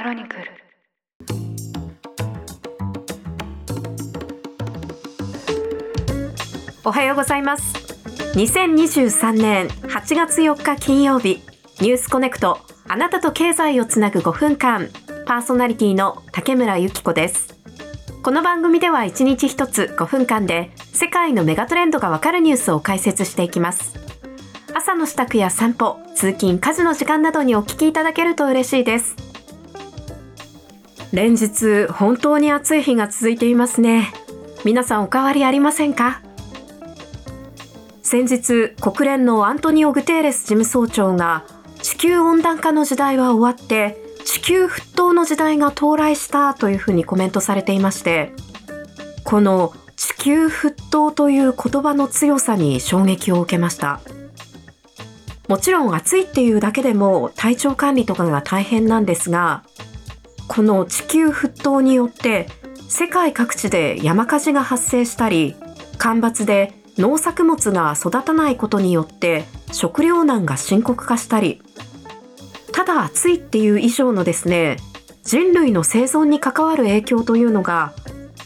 クロニクル。おはようございます。2023年8月4日金曜日ニュースコネクトあなたと経済をつなぐ5分間パーソナリティの竹村由紀子です。この番組では1日1つ5分間で世界のメガトレンドがわかるニュースを解説していきます。朝の支度や散歩通勤家事の時間などにお聞きいただけると嬉しいです。連日本当に暑い日が続いていますね。皆さんお変わりありませんか？先日国連のアントニオ・グテーレス事務総長が地球温暖化の時代は終わって地球沸騰の時代が到来したというふうにコメントされていましてこの地球沸騰という言葉の強さに衝撃を受けました。もちろん暑いっていうだけでも体調管理とかが大変なんですがこの地球沸騰によって世界各地で山火事が発生したり干ばつで農作物が育たないことによって食糧難が深刻化したり。ただ暑いっていう以上のですね人類の生存に関わる影響というのが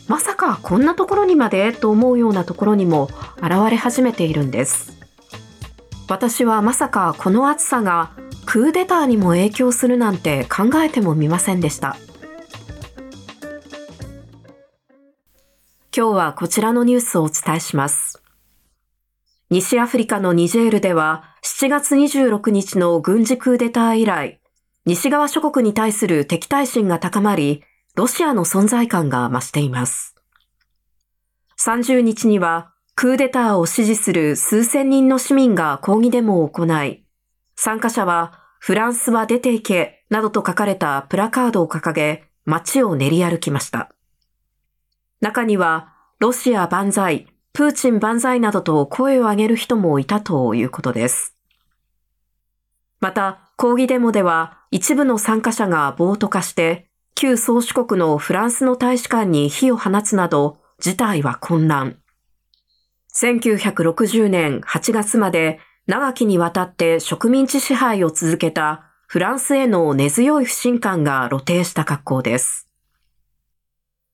まさかこんなところにまでと思うようなところにも現れ始めているんです。私はまさかこの暑さがクーデターにも影響するなんて考えてもみませんでした今日はこちらのニュースをお伝えします西アフリカのニジェールでは7月26日の軍事クーデター以来、西側諸国に対する敵対心が高まり、ロシアの存在感が増しています。30日にはクーデターを支持する数千人の市民が抗議デモを行い、参加者はフランスは出ていけなどと書かれたプラカードを掲げ、街を練り歩きました。中には、ロシア万歳、プーチン万歳などと声を上げる人もいたということです。また、抗議デモでは一部の参加者が暴徒化して、旧宗主国のフランスの大使館に火を放つなど、事態は混乱。1960年8月まで長きにわたって植民地支配を続けたフランスへの根強い不信感が露呈した格好です。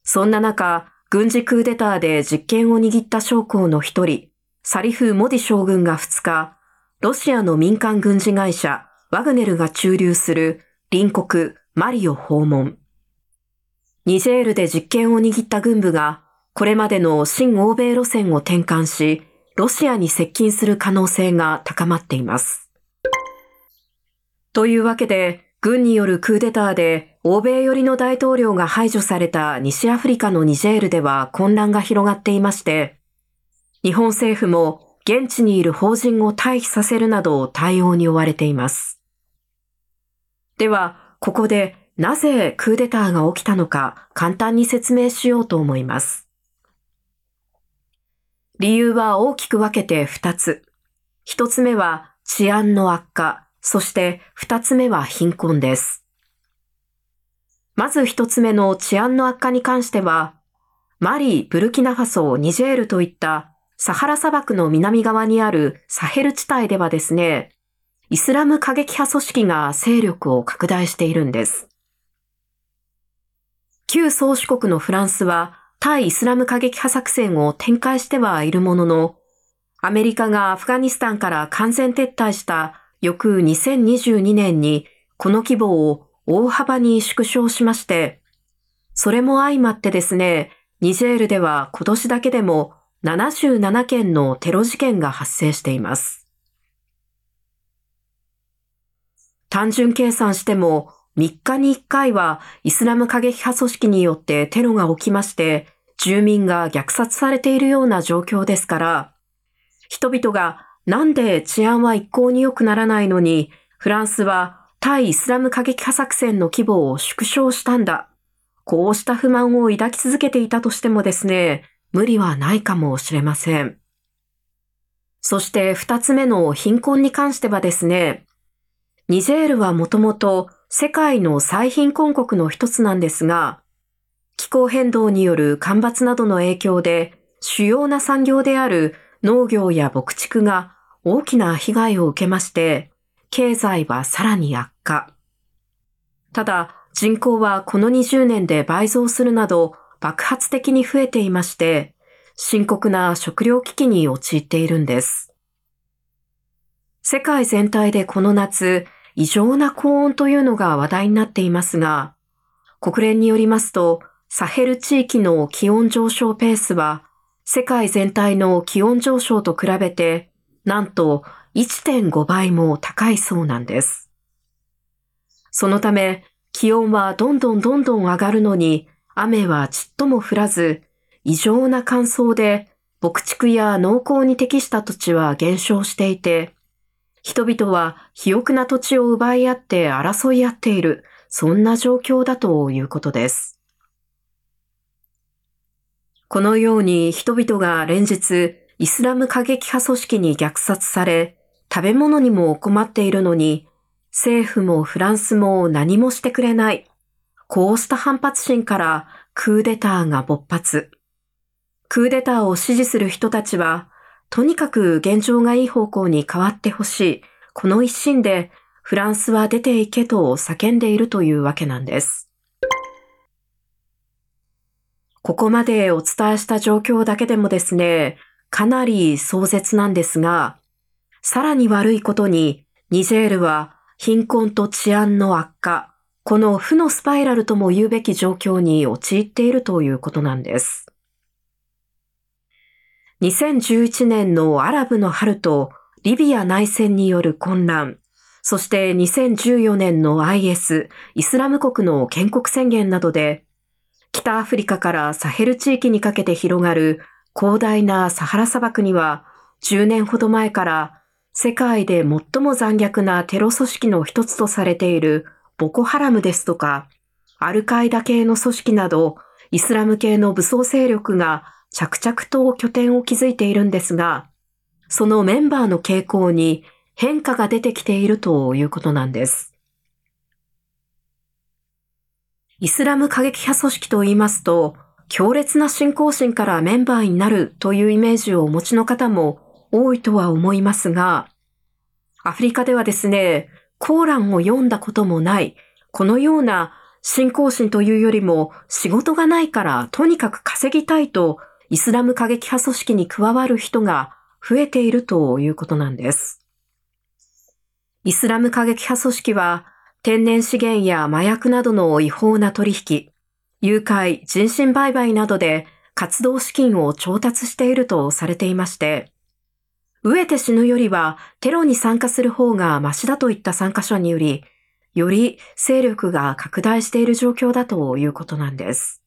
そんな中、軍事クーデターで実権を握った将校の一人、サリフ・モディ将軍が2日、ロシアの民間軍事会社ワグネルが駐留する隣国マリを訪問。ニジェールで実権を握った軍部がこれまでの新欧米路線を転換し、ロシアに接近する可能性が高まっています。というわけで、軍によるクーデターで欧米寄りの大統領が排除された西アフリカのニジェールでは混乱が広がっていまして、日本政府も現地にいる法人を退避させるなど対応に追われています。では、ここでなぜクーデターが起きたのか簡単に説明しようと思います。理由は大きく分けて2つ。1つ目は治安の悪化。そして二つ目は貧困です。まず一つ目の治安の悪化に関しては、マリー、ブルキナファソ、ニジェールといったサハラ砂漠の南側にあるサヘル地帯ではですね、イスラム過激派組織が勢力を拡大しているんです。旧宗主国のフランスは対イスラム過激派作戦を展開してはいるものの、アメリカがアフガニスタンから完全撤退した翌2022年にこの規模を大幅に縮小しまして、それも相まってですね、ニジェールでは今年だけでも77件のテロ事件が発生しています。単純計算しても3日に1回はイスラム過激派組織によってテロが起きまして、住民が虐殺されているような状況ですから、人々がなんで治安は一向に良くならないのに、フランスは対イスラム過激派作戦の規模を縮小したんだ。こうした不満を抱き続けていたとしてもですね、無理はないかもしれません。そして二つ目の貧困に関してはですね、ニジェールはもともと世界の最貧困国の一つなんですが、気候変動による干ばつなどの影響で主要な産業である農業や牧畜が大きな被害を受けまして、経済はさらに悪化。ただ、人口はこの20年で倍増するなど爆発的に増えていまして、深刻な食糧危機に陥っているんです。世界全体でこの夏、異常な高温というのが話題になっていますが、国連によりますと、サヘル地域の気温上昇ペースは、世界全体の気温上昇と比べて、なんと1.5倍も高いそうなんです。そのため、気温はどんどんどんどん上がるのに、雨はちっとも降らず、異常な乾燥で、牧畜や農耕に適した土地は減少していて、人々は肥沃な土地を奪い合って争い合っている、そんな状況だということです。このように人々が連日イスラム過激派組織に虐殺され、食べ物にも困っているのに、政府もフランスも何もしてくれない。こうした反発心からクーデターが勃発。クーデターを支持する人たちは、とにかく現状がいい方向に変わってほしい。この一心でフランスは出ていけと叫んでいるというわけなんです。ここまでお伝えした状況だけでもですね、かなり壮絶なんですが、さらに悪いことに、ニジェールは貧困と治安の悪化、この負のスパイラルとも言うべき状況に陥っているということなんです。2011年のアラブの春とリビア内戦による混乱、そして2014年の IS、イスラム国の建国宣言などで、北アフリカからサヘル地域にかけて広がる広大なサハラ砂漠には10年ほど前から世界で最も残虐なテロ組織の一つとされているボコハラムですとか、アルカイダ系の組織など、イスラム系の武装勢力が着々と拠点を築いているんですが、そのメンバーの傾向に変化が出てきているということなんです。イスラム過激派組織と言いますと、強烈な信仰心からメンバーになるというイメージをお持ちの方も多いとは思いますが、アフリカではですね、コーランを読んだこともない、このような信仰心というよりも仕事がないからとにかく稼ぎたいとイスラム過激派組織に加わる人が増えているということなんです。イスラム過激派組織は天然資源や麻薬などの違法な取引、誘拐、人身売買などで活動資金を調達しているとされていまして、飢えて死ぬよりはテロに参加する方がマシだといった参加者により、より勢力が拡大している状況だということなんです。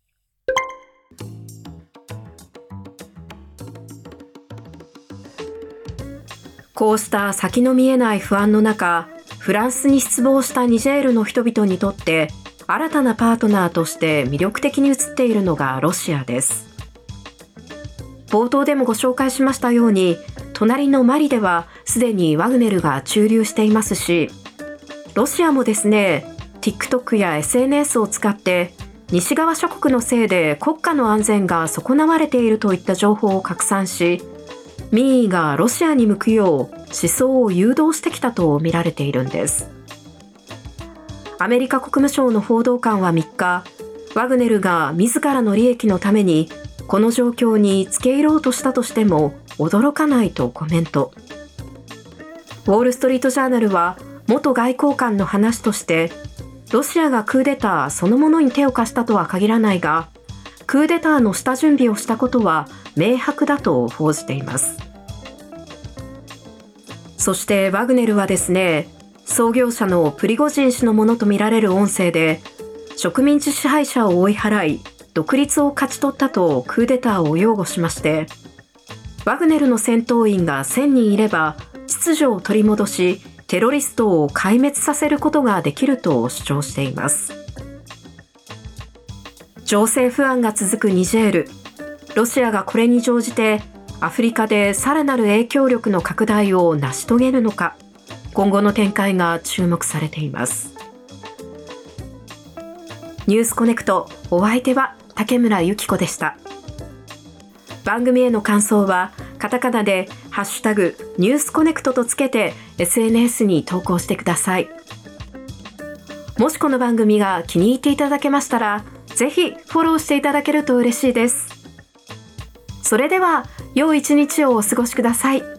こうした先の見えない不安の中、フランスに失望したニジェールの人々にとって新たなパートナーとして魅力的に映っているのがロシアです。冒頭でもご紹介しましたように、隣のマリではすでにワグネルが駐留していますし、ロシアもですね、TikTok や SNS を使って西側諸国のせいで国家の安全が損なわれているといった情報を拡散し、民意がロシアに向くよう思想を誘導してきたとみられているんです。アメリカ国務省の報道官は3日、ワグネルが自らの利益のためにこの状況に付け入ろうとしたとしても驚かないとコメント。ウォール・ストリート・ジャーナルは元外交官の話としてロシアがクーデターそのものに手を貸したとは限らないがクーデターの下準備をしたことは明白だと報じています。そしてワグネルはですね創業者のプリゴジン氏のものとみられる音声で植民地支配者を追い払い独立を勝ち取ったとクーデターを擁護しましてワグネルの戦闘員が1000人いれば秩序を取り戻しテロリストを壊滅させることができると主張しています。情勢不安が続くニジェール。ロシアがこれに乗じてアフリカでさらなる影響力の拡大を成し遂げるのか。今後の展開が注目されています。ニュースコネクト。お相手は竹村由紀子でした。番組への感想はカタカナでハッシュタグニュースコネクトとつけて SNS に投稿してください。もしこの番組が気に入っていただけましたら、ぜひフォローしていただけると嬉しいです。それでは、良い一日をお過ごしください。